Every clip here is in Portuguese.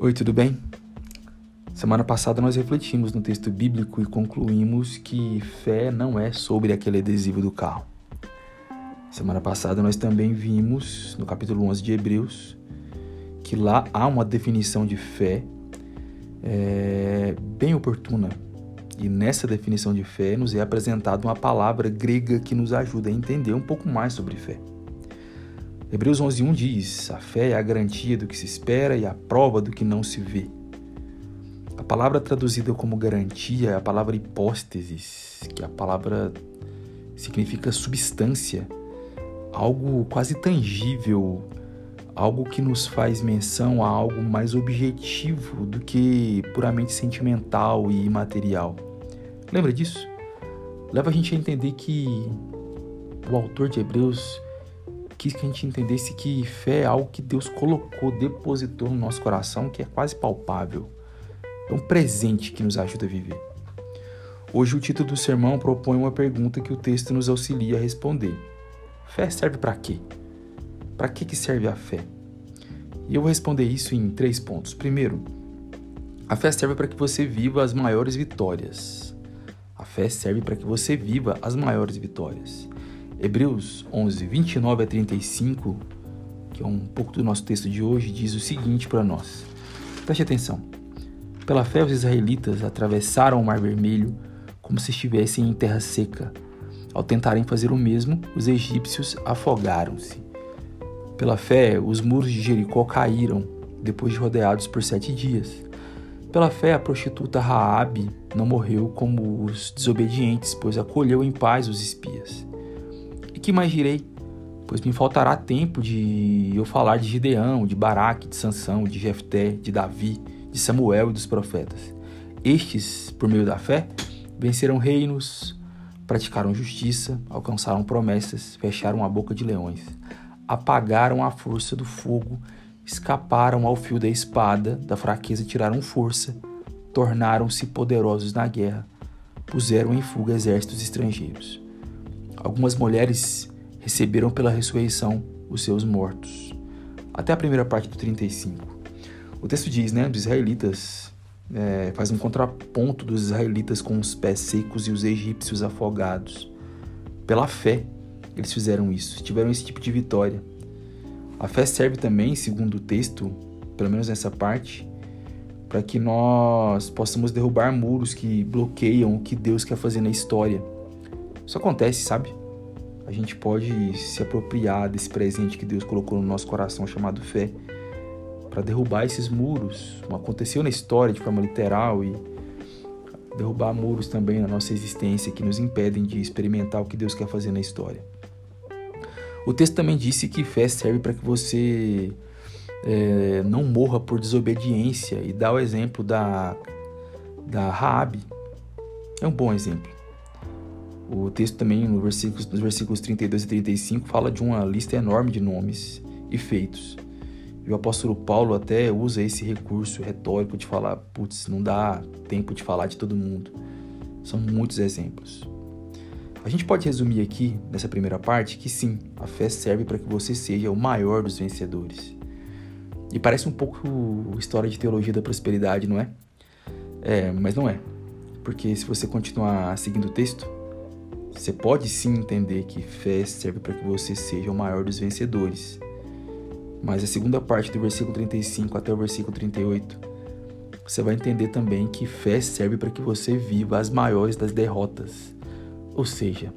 Oi, tudo bem? Semana passada nós refletimos no texto bíblico e concluímos que fé não é sobre aquele adesivo do carro. Semana passada nós também vimos no capítulo 11 de Hebreus que lá há uma definição de fé é, bem oportuna. E nessa definição de fé nos é apresentada uma palavra grega que nos ajuda a entender um pouco mais sobre fé. Hebreus 11:1 diz: A fé é a garantia do que se espera e a prova do que não se vê. A palavra traduzida como garantia é a palavra hipósteses, que a palavra significa substância, algo quase tangível, algo que nos faz menção a algo mais objetivo do que puramente sentimental e imaterial. Lembra disso? Leva a gente a entender que o autor de Hebreus quis que a gente entendesse que fé é algo que Deus colocou, depositou no nosso coração, que é quase palpável. É um presente que nos ajuda a viver. Hoje o título do sermão propõe uma pergunta que o texto nos auxilia a responder. Fé serve para quê? Para que, que serve a fé? E eu vou responder isso em três pontos. Primeiro, a fé serve para que você viva as maiores vitórias. A fé serve para que você viva as maiores vitórias. Hebreus 11, 29 a 35, que é um pouco do nosso texto de hoje, diz o seguinte para nós. Preste atenção. Pela fé, os israelitas atravessaram o Mar Vermelho como se estivessem em terra seca. Ao tentarem fazer o mesmo, os egípcios afogaram-se. Pela fé, os muros de Jericó caíram, depois de rodeados por sete dias. Pela fé, a prostituta Raabe não morreu como os desobedientes, pois acolheu em paz os espias. E que mais direi? Pois me faltará tempo de eu falar de Gideão, de Baraque, de Sansão, de Jefté, de Davi, de Samuel e dos profetas. Estes, por meio da fé, venceram reinos, praticaram justiça, alcançaram promessas, fecharam a boca de leões, apagaram a força do fogo, escaparam ao fio da espada, da fraqueza tiraram força, tornaram-se poderosos na guerra, puseram em fuga exércitos estrangeiros. Algumas mulheres receberam pela ressurreição os seus mortos. Até a primeira parte do 35. O texto diz, né, dos israelitas, é, faz um contraponto dos israelitas com os pés secos e os egípcios afogados. Pela fé, eles fizeram isso, tiveram esse tipo de vitória. A fé serve também, segundo o texto, pelo menos nessa parte, para que nós possamos derrubar muros que bloqueiam o que Deus quer fazer na história. Isso acontece, sabe? A gente pode se apropriar desse presente que Deus colocou no nosso coração chamado fé para derrubar esses muros, aconteceu na história de forma literal e derrubar muros também na nossa existência que nos impedem de experimentar o que Deus quer fazer na história. O texto também disse que fé serve para que você é, não morra por desobediência e dá o exemplo da, da Raabe. É um bom exemplo. O texto também, versículos, nos versículos 32 e 35, fala de uma lista enorme de nomes e feitos. E o apóstolo Paulo até usa esse recurso retórico de falar, putz, não dá tempo de falar de todo mundo. São muitos exemplos. A gente pode resumir aqui, nessa primeira parte, que sim, a fé serve para que você seja o maior dos vencedores. E parece um pouco história de teologia da prosperidade, não é? É, mas não é. Porque se você continuar seguindo o texto, você pode sim entender que fé serve para que você seja o maior dos vencedores. Mas a segunda parte do versículo 35 até o versículo 38, você vai entender também que fé serve para que você viva as maiores das derrotas. Ou seja,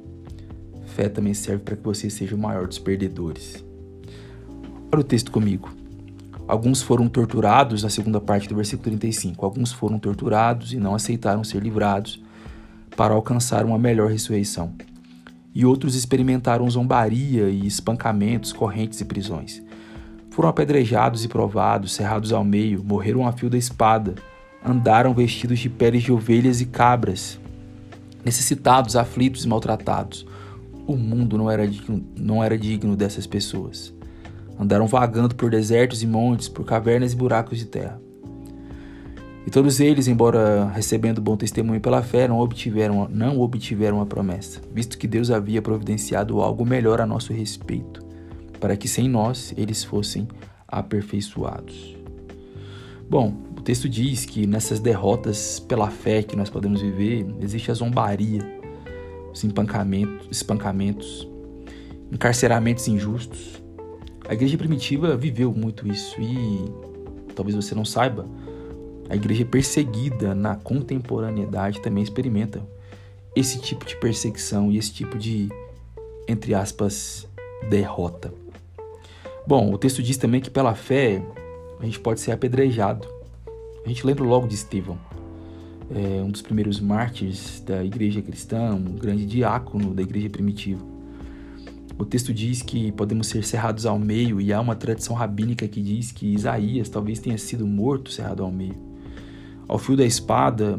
fé também serve para que você seja o maior dos perdedores. Olha o texto comigo. Alguns foram torturados, na segunda parte do versículo 35. Alguns foram torturados e não aceitaram ser livrados para alcançar uma melhor ressurreição. E outros experimentaram zombaria e espancamentos, correntes e prisões. Foram apedrejados e provados, cerrados ao meio, morreram a fio da espada, andaram vestidos de peles de ovelhas e cabras, necessitados, aflitos e maltratados. O mundo não era digno, não era digno dessas pessoas. Andaram vagando por desertos e montes, por cavernas e buracos de terra. E todos eles, embora recebendo bom testemunho pela fé, não obtiveram, não obtiveram a promessa, visto que Deus havia providenciado algo melhor a nosso respeito, para que sem nós eles fossem aperfeiçoados. Bom, o texto diz que nessas derrotas pela fé que nós podemos viver, existe a zombaria, os espancamentos, espancamentos encarceramentos injustos. A igreja primitiva viveu muito isso e talvez você não saiba, a igreja perseguida na contemporaneidade também experimenta esse tipo de perseguição e esse tipo de, entre aspas, derrota. Bom, o texto diz também que pela fé a gente pode ser apedrejado. A gente lembra logo de Estevão, é um dos primeiros mártires da igreja cristã, um grande diácono da igreja primitiva. O texto diz que podemos ser cerrados ao meio, e há uma tradição rabínica que diz que Isaías talvez tenha sido morto cerrado ao meio. Ao fio da espada,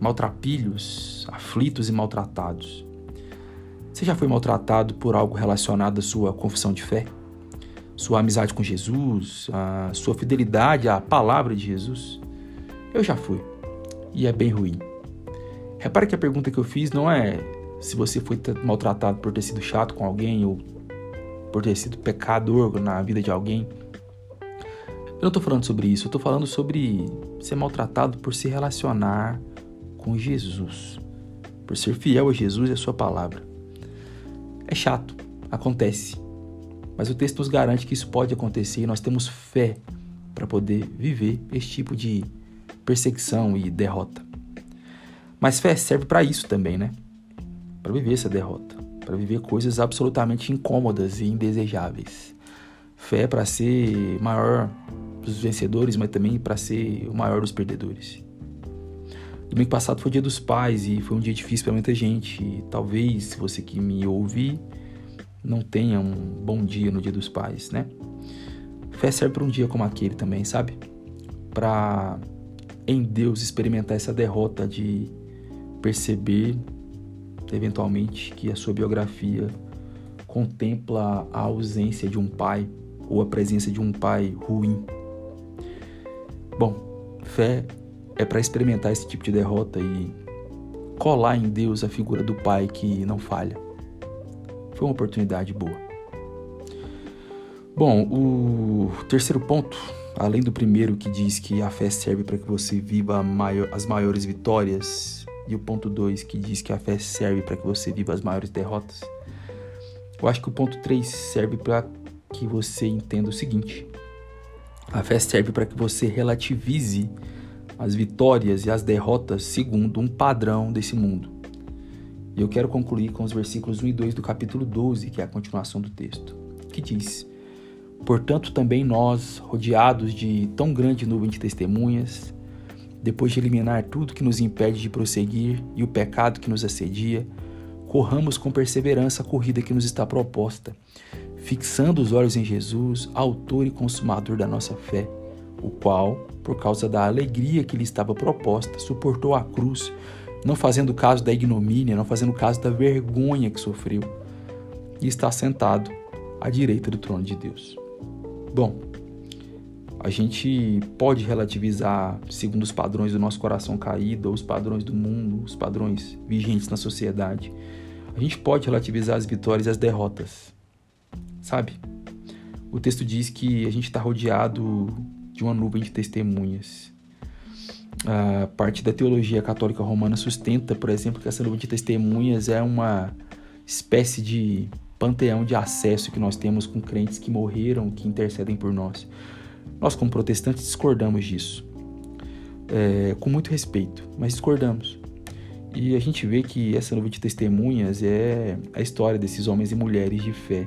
maltrapilhos, aflitos e maltratados. Você já foi maltratado por algo relacionado à sua confissão de fé? Sua amizade com Jesus, a sua fidelidade à palavra de Jesus? Eu já fui, e é bem ruim. Repare que a pergunta que eu fiz não é se você foi maltratado por ter sido chato com alguém ou por ter sido pecador na vida de alguém. Eu não estou falando sobre isso, eu estou falando sobre ser maltratado por se relacionar com Jesus, por ser fiel a Jesus e a sua palavra. É chato, acontece, mas o texto nos garante que isso pode acontecer e nós temos fé para poder viver esse tipo de perseguição e derrota. Mas fé serve para isso também, né? para viver essa derrota, para viver coisas absolutamente incômodas e indesejáveis. Fé para ser maior dos vencedores, mas também para ser o maior dos perdedores. Domingo passado foi o dia dos pais e foi um dia difícil para muita gente. E talvez, você que me ouve, não tenha um bom dia no dia dos pais, né? Fé serve para um dia como aquele também, sabe? Para em Deus experimentar essa derrota de perceber eventualmente, que a sua biografia contempla a ausência de um pai ou a presença de um pai ruim. Bom, fé é para experimentar esse tipo de derrota e colar em Deus a figura do pai que não falha. Foi uma oportunidade boa. Bom, o terceiro ponto, além do primeiro que diz que a fé serve para que você viva maior, as maiores vitórias e o ponto 2 que diz que a fé serve para que você viva as maiores derrotas. Eu acho que o ponto 3 serve para que você entenda o seguinte: a fé serve para que você relativize as vitórias e as derrotas segundo um padrão desse mundo. E eu quero concluir com os versículos 1 e 2 do capítulo 12, que é a continuação do texto, que diz: Portanto, também nós, rodeados de tão grande nuvem de testemunhas, depois de eliminar tudo que nos impede de prosseguir e o pecado que nos assedia, corramos com perseverança a corrida que nos está proposta, fixando os olhos em Jesus, autor e consumador da nossa fé, o qual, por causa da alegria que lhe estava proposta, suportou a cruz, não fazendo caso da ignomínia, não fazendo caso da vergonha que sofreu, e está sentado à direita do trono de Deus. Bom, a gente pode relativizar segundo os padrões do nosso coração caído, ou os padrões do mundo, os padrões vigentes na sociedade. A gente pode relativizar as vitórias e as derrotas, sabe? O texto diz que a gente está rodeado de uma nuvem de testemunhas. A parte da teologia católica romana sustenta, por exemplo, que essa nuvem de testemunhas é uma espécie de panteão de acesso que nós temos com crentes que morreram, que intercedem por nós. Nós, como protestantes, discordamos disso, é, com muito respeito, mas discordamos. E a gente vê que essa nuvem de testemunhas é a história desses homens e mulheres de fé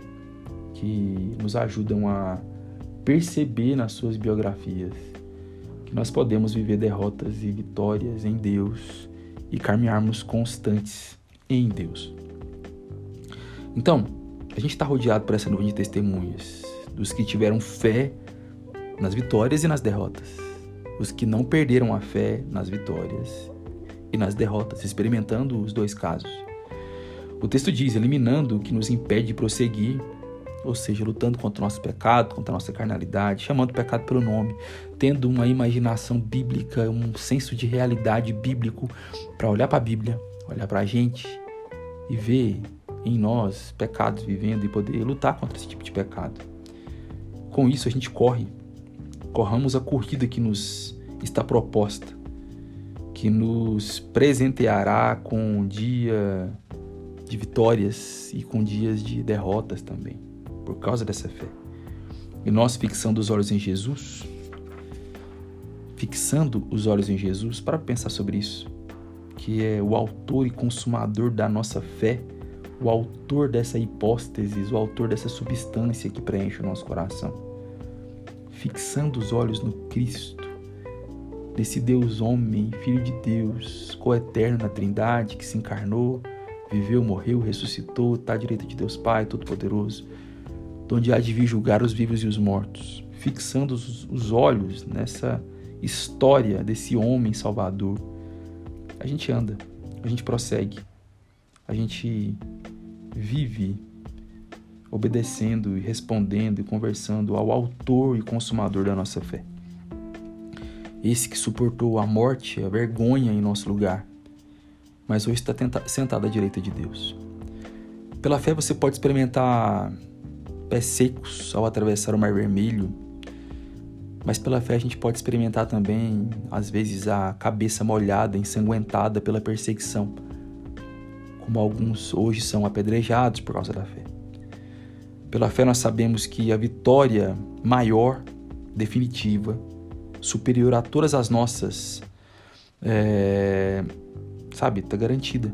que nos ajudam a perceber nas suas biografias que nós podemos viver derrotas e vitórias em Deus e caminharmos constantes em Deus. Então, a gente está rodeado por essa nuvem de testemunhas dos que tiveram fé nas vitórias e nas derrotas. Os que não perderam a fé nas vitórias e nas derrotas, experimentando os dois casos. O texto diz: eliminando o que nos impede de prosseguir, ou seja, lutando contra o nosso pecado, contra a nossa carnalidade, chamando o pecado pelo nome, tendo uma imaginação bíblica, um senso de realidade bíblico para olhar para a Bíblia, olhar para a gente e ver em nós pecados vivendo e poder lutar contra esse tipo de pecado. Com isso, a gente corre corramos a corrida que nos está proposta, que nos presenteará com um dia de vitórias e com dias de derrotas também, por causa dessa fé. E nós fixando os olhos em Jesus, fixando os olhos em Jesus para pensar sobre isso, que é o autor e consumador da nossa fé, o autor dessa hipóstese, o autor dessa substância que preenche o nosso coração. Fixando os olhos no Cristo, desse Deus homem, Filho de Deus, coeterno na Trindade, que se encarnou, viveu, morreu, ressuscitou, está à direita de Deus Pai Todo-Poderoso, onde há de vir julgar os vivos e os mortos, fixando os olhos nessa história desse homem salvador. A gente anda, a gente prossegue, a gente vive obedecendo e respondendo e conversando ao autor e consumador da nossa fé esse que suportou a morte, a vergonha em nosso lugar, mas hoje está sentado à direita de Deus. Pela fé você pode experimentar pés secos ao atravessar o Mar Vermelho, mas pela fé a gente pode experimentar também, às vezes, a cabeça molhada, ensanguentada pela perseguição, como alguns hoje são apedrejados por causa da fé. Pela fé nós sabemos que a vitória maior, definitiva, superior a todas as nossas, é, sabe, está garantida.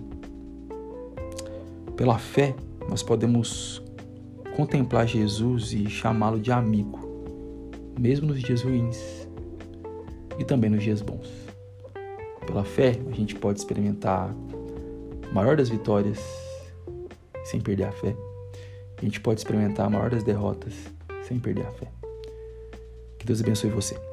Pela fé, nós podemos contemplar Jesus e chamá-lo de amigo, mesmo nos dias ruins e também nos dias bons. Pela fé, a gente pode experimentar a maior das vitórias sem perder a fé. A gente pode experimentar a maior das derrotas sem perder a fé. Que Deus abençoe você.